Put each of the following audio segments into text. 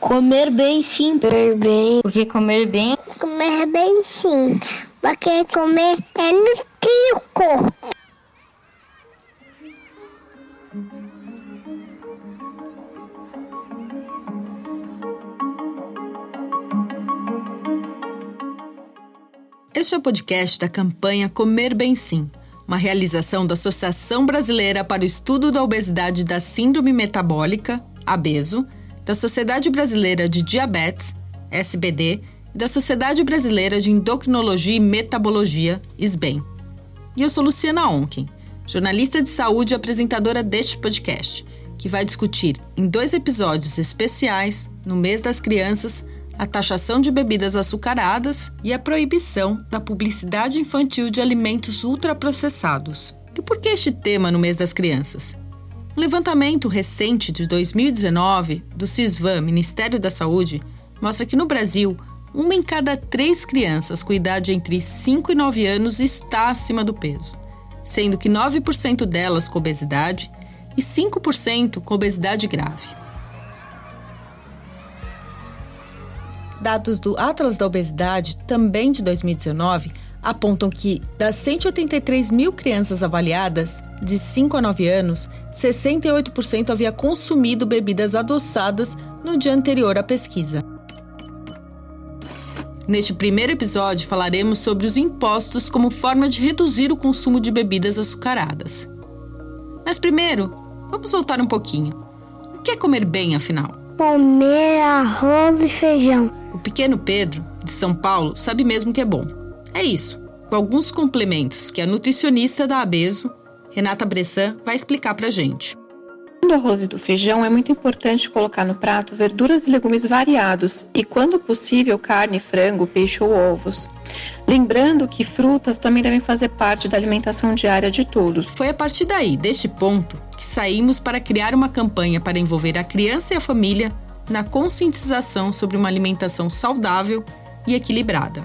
Comer bem sim. Comer bem. Porque comer bem. Comer bem sim. Porque comer é nutrir o corpo. Este é o podcast da campanha Comer Bem Sim, uma realização da Associação Brasileira para o Estudo da Obesidade e da Síndrome Metabólica, ABESO, da Sociedade Brasileira de Diabetes, SBD, e da Sociedade Brasileira de Endocrinologia e Metabologia, SBEM. E eu sou Luciana Onken, jornalista de saúde e apresentadora deste podcast, que vai discutir em dois episódios especiais, no mês das crianças, a taxação de bebidas açucaradas e a proibição da publicidade infantil de alimentos ultraprocessados. E por que este tema no mês das crianças? Um levantamento recente de 2019 do CISVAM, Ministério da Saúde, mostra que no Brasil, uma em cada três crianças com idade entre 5 e 9 anos está acima do peso, sendo que 9% delas com obesidade e 5% com obesidade grave. Dados do Atlas da Obesidade, também de 2019, apontam que das 183 mil crianças avaliadas, de 5 a 9 anos, 68% havia consumido bebidas adoçadas no dia anterior à pesquisa. Neste primeiro episódio, falaremos sobre os impostos como forma de reduzir o consumo de bebidas açucaradas. Mas primeiro, vamos voltar um pouquinho. O que é comer bem, afinal? Comer arroz e feijão. O pequeno Pedro, de São Paulo, sabe mesmo que é bom. É isso, com alguns complementos que a nutricionista da Abeso, Renata Bressan, vai explicar pra gente. Do arroz e do feijão é muito importante colocar no prato verduras e legumes variados e, quando possível, carne, frango, peixe ou ovos. Lembrando que frutas também devem fazer parte da alimentação diária de todos. Foi a partir daí, deste ponto, que saímos para criar uma campanha para envolver a criança e a família na conscientização sobre uma alimentação saudável e equilibrada.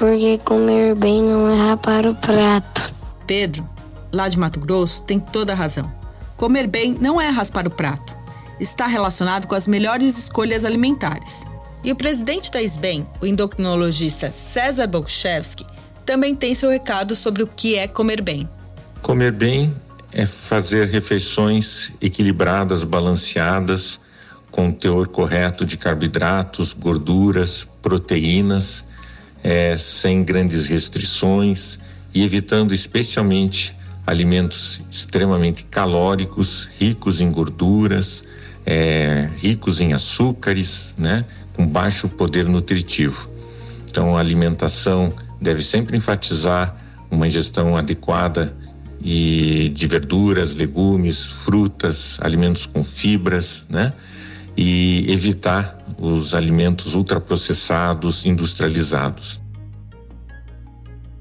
Porque comer bem não é rapar o prato. Pedro, lá de Mato Grosso, tem toda a razão. Comer bem não é raspar o prato. Está relacionado com as melhores escolhas alimentares. E o presidente da SBEM, o endocrinologista César Bolchevski, também tem seu recado sobre o que é comer bem. Comer bem é fazer refeições equilibradas, balanceadas, com o teor correto de carboidratos, gorduras, proteínas, é, sem grandes restrições e evitando especialmente alimentos extremamente calóricos, ricos em gorduras, é, ricos em açúcares, né, com baixo poder nutritivo. Então, a alimentação deve sempre enfatizar uma ingestão adequada e de verduras, legumes, frutas, alimentos com fibras, né? E evitar os alimentos ultraprocessados, industrializados.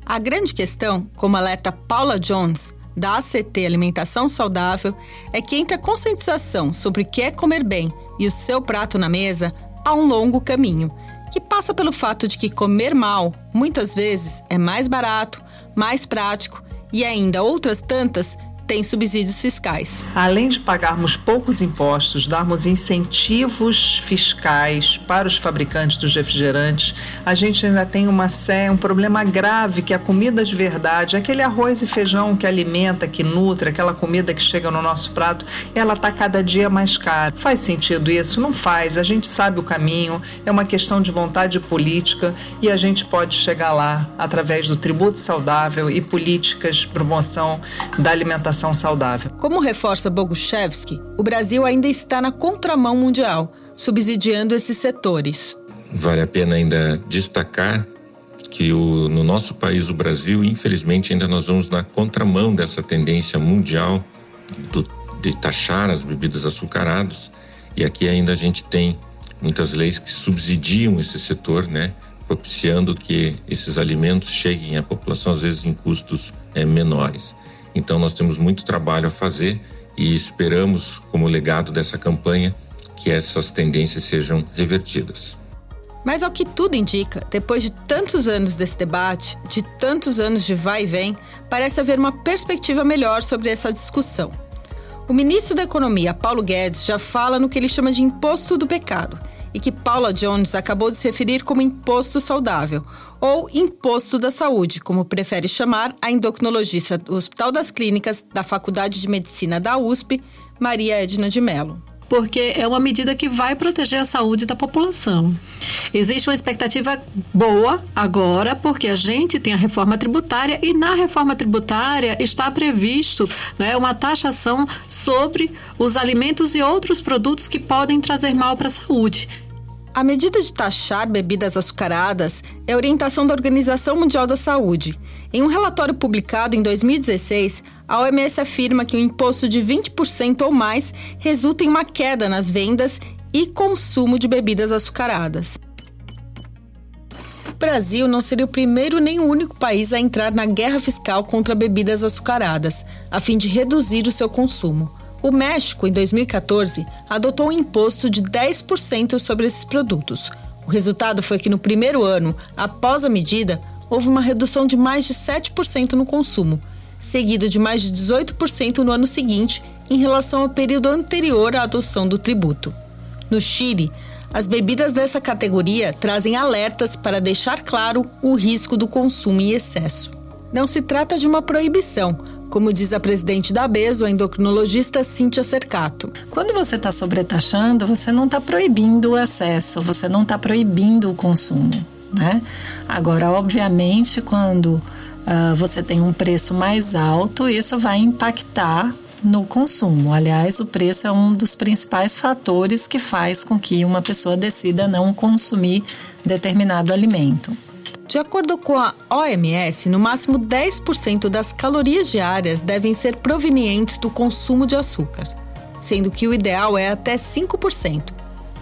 A grande questão, como alerta Paula Jones, da ACT Alimentação Saudável, é que entre a conscientização sobre o que é comer bem e o seu prato na mesa, há um longo caminho, que passa pelo fato de que comer mal, muitas vezes, é mais barato, mais prático e ainda outras tantas tem subsídios fiscais. Além de pagarmos poucos impostos, darmos incentivos fiscais para os fabricantes dos refrigerantes, a gente ainda tem uma um problema grave que é a comida de verdade, aquele arroz e feijão que alimenta, que nutre, aquela comida que chega no nosso prato, ela está cada dia mais cara. Faz sentido isso? Não faz. A gente sabe o caminho, é uma questão de vontade política e a gente pode chegar lá através do tributo saudável e políticas de promoção da alimentação alimentação saudável. Como reforça Boguchevski, o Brasil ainda está na contramão mundial, subsidiando esses setores. Vale a pena ainda destacar que o, no nosso país, o Brasil, infelizmente, ainda nós vamos na contramão dessa tendência mundial do, de taxar as bebidas açucaradas. E aqui ainda a gente tem muitas leis que subsidiam esse setor, né? propiciando que esses alimentos cheguem à população, às vezes em custos é, menores. Então, nós temos muito trabalho a fazer e esperamos, como legado dessa campanha, que essas tendências sejam revertidas. Mas ao que tudo indica, depois de tantos anos desse debate, de tantos anos de vai e vem, parece haver uma perspectiva melhor sobre essa discussão. O ministro da Economia, Paulo Guedes, já fala no que ele chama de imposto do pecado e que Paula Jones acabou de se referir como imposto saudável, ou imposto da saúde, como prefere chamar a endocrinologista do Hospital das Clínicas da Faculdade de Medicina da USP, Maria Edna de Mello porque é uma medida que vai proteger a saúde da população. Existe uma expectativa boa agora, porque a gente tem a reforma tributária e na reforma tributária está previsto né, uma taxação sobre os alimentos e outros produtos que podem trazer mal para a saúde. A medida de taxar bebidas açucaradas é orientação da Organização Mundial da Saúde. Em um relatório publicado em 2016, a OMS afirma que um imposto de 20% ou mais resulta em uma queda nas vendas e consumo de bebidas açucaradas. O Brasil não seria o primeiro nem o único país a entrar na guerra fiscal contra bebidas açucaradas, a fim de reduzir o seu consumo. O México, em 2014, adotou um imposto de 10% sobre esses produtos. O resultado foi que no primeiro ano, após a medida, houve uma redução de mais de 7% no consumo, seguido de mais de 18% no ano seguinte em relação ao período anterior à adoção do tributo. No Chile, as bebidas dessa categoria trazem alertas para deixar claro o risco do consumo em excesso. Não se trata de uma proibição, como diz a presidente da ABESO, a endocrinologista Cíntia Cercato. Quando você está sobretaxando, você não está proibindo o excesso, você não está proibindo o consumo. Né? Agora, obviamente, quando uh, você tem um preço mais alto, isso vai impactar no consumo. Aliás, o preço é um dos principais fatores que faz com que uma pessoa decida não consumir determinado alimento. De acordo com a OMS, no máximo 10% das calorias diárias devem ser provenientes do consumo de açúcar, sendo que o ideal é até 5%.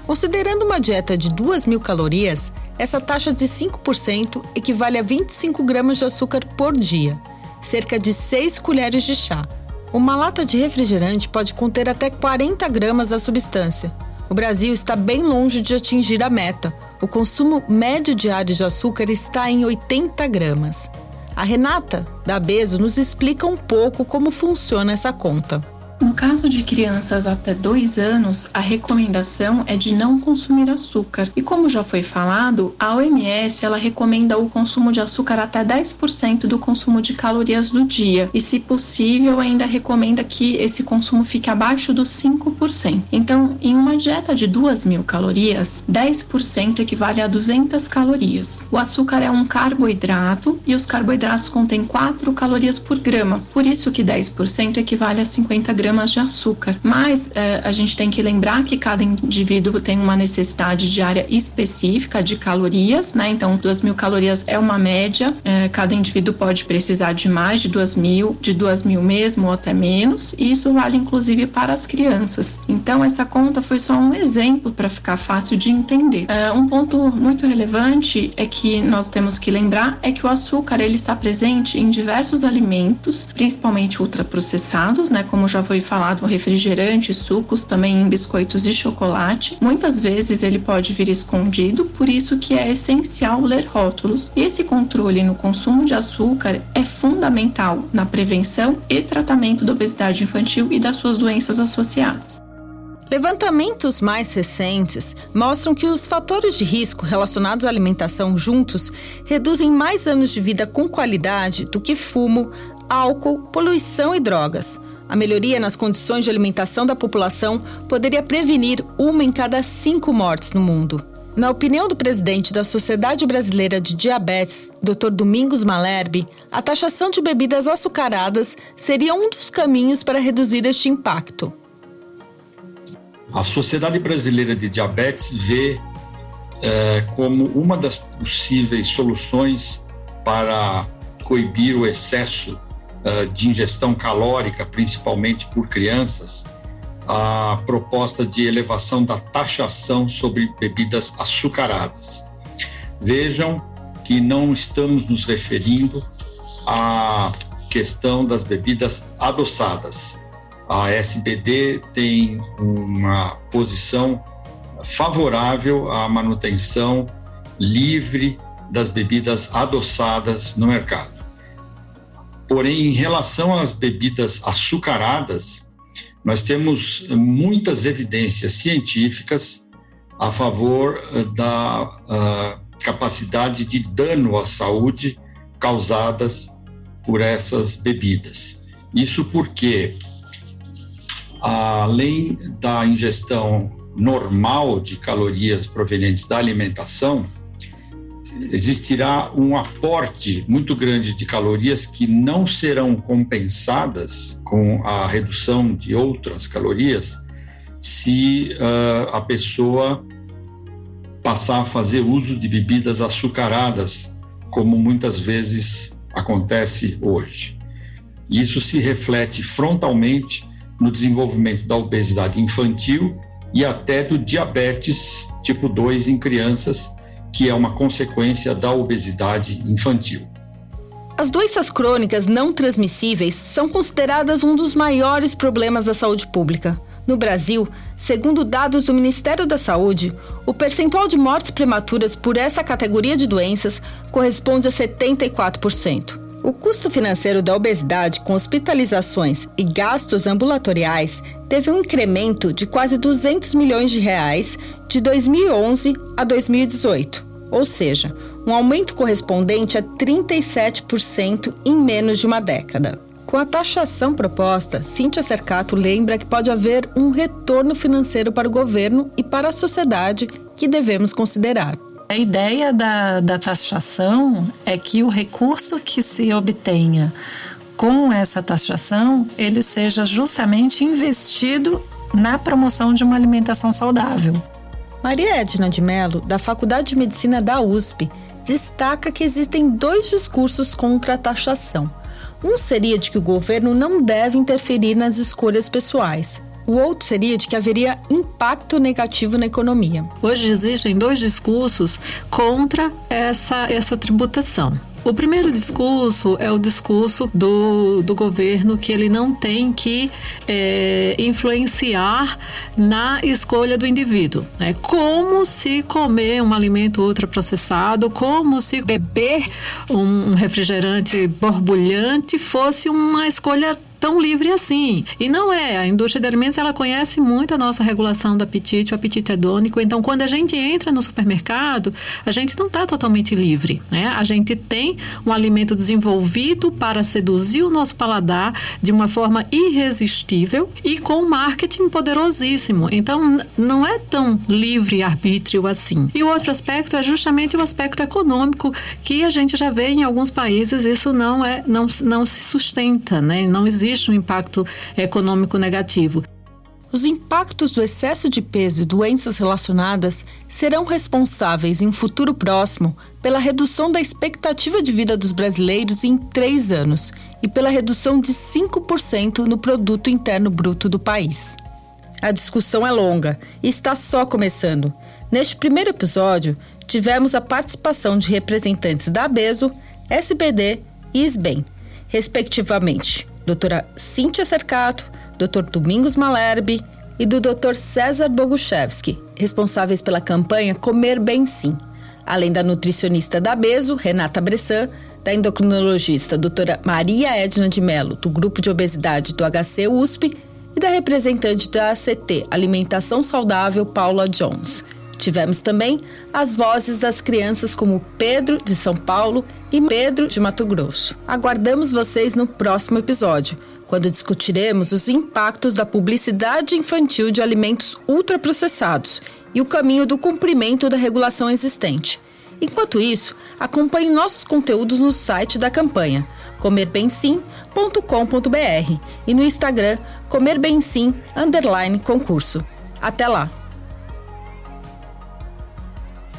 Considerando uma dieta de 2 mil calorias, essa taxa de 5% equivale a 25 gramas de açúcar por dia, cerca de 6 colheres de chá. Uma lata de refrigerante pode conter até 40 gramas da substância. O Brasil está bem longe de atingir a meta. O consumo médio diário de açúcar está em 80 gramas. A Renata, da Beso, nos explica um pouco como funciona essa conta. No caso de crianças até 2 anos, a recomendação é de não consumir açúcar. E como já foi falado, a OMS ela recomenda o consumo de açúcar até 10% do consumo de calorias do dia. E, se possível, ainda recomenda que esse consumo fique abaixo dos 5%. Então, em uma dieta de 2 mil calorias, 10% equivale a 200 calorias. O açúcar é um carboidrato e os carboidratos contêm 4 calorias por grama. Por isso que 10% equivale a 50 gramas gramas de açúcar. Mas é, a gente tem que lembrar que cada indivíduo tem uma necessidade diária específica de calorias, né? Então, 2 mil calorias é uma média. É, cada indivíduo pode precisar de mais de 2 mil, de 2 mil mesmo ou até menos. E isso vale inclusive para as crianças. Então, essa conta foi só um exemplo para ficar fácil de entender. É, um ponto muito relevante é que nós temos que lembrar é que o açúcar ele está presente em diversos alimentos, principalmente ultraprocessados, né? Como já foi foi falado, refrigerante, sucos, também em biscoitos de chocolate. Muitas vezes ele pode vir escondido, por isso que é essencial ler rótulos. Esse controle no consumo de açúcar é fundamental na prevenção e tratamento da obesidade infantil e das suas doenças associadas. Levantamentos mais recentes mostram que os fatores de risco relacionados à alimentação juntos reduzem mais anos de vida com qualidade do que fumo, álcool, poluição e drogas. A melhoria nas condições de alimentação da população poderia prevenir uma em cada cinco mortes no mundo. Na opinião do presidente da Sociedade Brasileira de Diabetes, Dr. Domingos Malherbe, a taxação de bebidas açucaradas seria um dos caminhos para reduzir este impacto. A Sociedade Brasileira de Diabetes vê é, como uma das possíveis soluções para coibir o excesso eh, de ingestão calórica, principalmente por crianças, a proposta de elevação da taxação sobre bebidas açucaradas. Vejam que não estamos nos referindo à questão das bebidas adoçadas. A SBD tem uma posição favorável à manutenção livre das bebidas adoçadas no mercado. Porém, em relação às bebidas açucaradas, Nós temos muitas evidências científicas a favor da capacidade de dano à saúde causadas por essas bebidas. Isso porque, além da ingestão normal de calorias provenientes da alimentação, existirá um aporte muito grande de calorias que não serão compensadas com a redução de outras calorias se uh, a pessoa passar a fazer uso de bebidas açucaradas, como muitas vezes acontece hoje. Isso se reflete frontalmente no desenvolvimento da obesidade infantil e até do diabetes tipo 2 em crianças, que é uma consequência da obesidade infantil. As doenças crônicas não transmissíveis são consideradas um dos maiores problemas da saúde pública. No Brasil, segundo dados do Ministério da Saúde, o percentual de mortes prematuras por essa categoria de doenças corresponde a 74%. O custo financeiro da obesidade com hospitalizações e gastos ambulatoriais teve um incremento de quase 200 milhões de reais de 2011 a 2018, ou seja, um aumento correspondente a 37% em menos de uma década. Com a taxação proposta, Cíntia Cercato lembra que pode haver um retorno financeiro para o governo e para a sociedade que devemos considerar. A ideia da, da taxação é que o recurso que se obtenha com essa taxação, ele seja justamente investido na promoção de uma alimentação saudável. Maria Edna de Mello, da Faculdade de Medicina da USP, destaca que existem dois discursos contra a taxação. Um seria de que o governo não deve interferir nas escolhas pessoais. O outro seria de que haveria impacto negativo na economia. Hoje existem dois discursos contra essa, essa tributação. O primeiro discurso é o discurso do, do governo que ele não tem que é, influenciar na escolha do indivíduo. Né? Como se comer um alimento ultraprocessado, como se beber um refrigerante borbulhante fosse uma escolha tão livre assim. E não é. A indústria de alimentos ela conhece muito a nossa regulação do apetite, o apetite hedônico. Então, quando a gente entra no supermercado, a gente não está totalmente livre. Né? A gente tem um alimento desenvolvido para seduzir o nosso paladar de uma forma irresistível e com marketing poderosíssimo. Então, não é tão livre arbítrio assim. E o outro aspecto é justamente o aspecto econômico que a gente já vê em alguns países isso não é não, não se sustenta, né? Não existe existe um impacto econômico negativo. Os impactos do excesso de peso e doenças relacionadas serão responsáveis em um futuro próximo pela redução da expectativa de vida dos brasileiros em três anos e pela redução de 5% no produto interno bruto do país. A discussão é longa e está só começando. Neste primeiro episódio, tivemos a participação de representantes da ABESO, SBD e SBEM, respectivamente doutora Cíntia Cercato, Dr. Domingos Malherbe e do Dr. César Boguchevski, responsáveis pela campanha Comer Bem Sim, além da nutricionista da Beso, Renata Bressan, da endocrinologista doutora Maria Edna de Mello, do Grupo de Obesidade do HC USP, e da representante da ACT Alimentação Saudável, Paula Jones. Tivemos também as vozes das crianças como Pedro, de São Paulo, e Pedro, de Mato Grosso. Aguardamos vocês no próximo episódio, quando discutiremos os impactos da publicidade infantil de alimentos ultraprocessados e o caminho do cumprimento da regulação existente. Enquanto isso, acompanhe nossos conteúdos no site da campanha comerbemsim.com.br e no Instagram comerbemsim concurso. Até lá!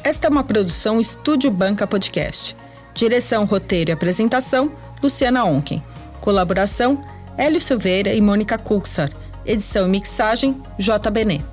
Esta é uma produção Estúdio Banca Podcast. Direção, roteiro e apresentação, Luciana Onken. Colaboração, Hélio Silveira e Mônica Kuxar. Edição e mixagem, J. Benet.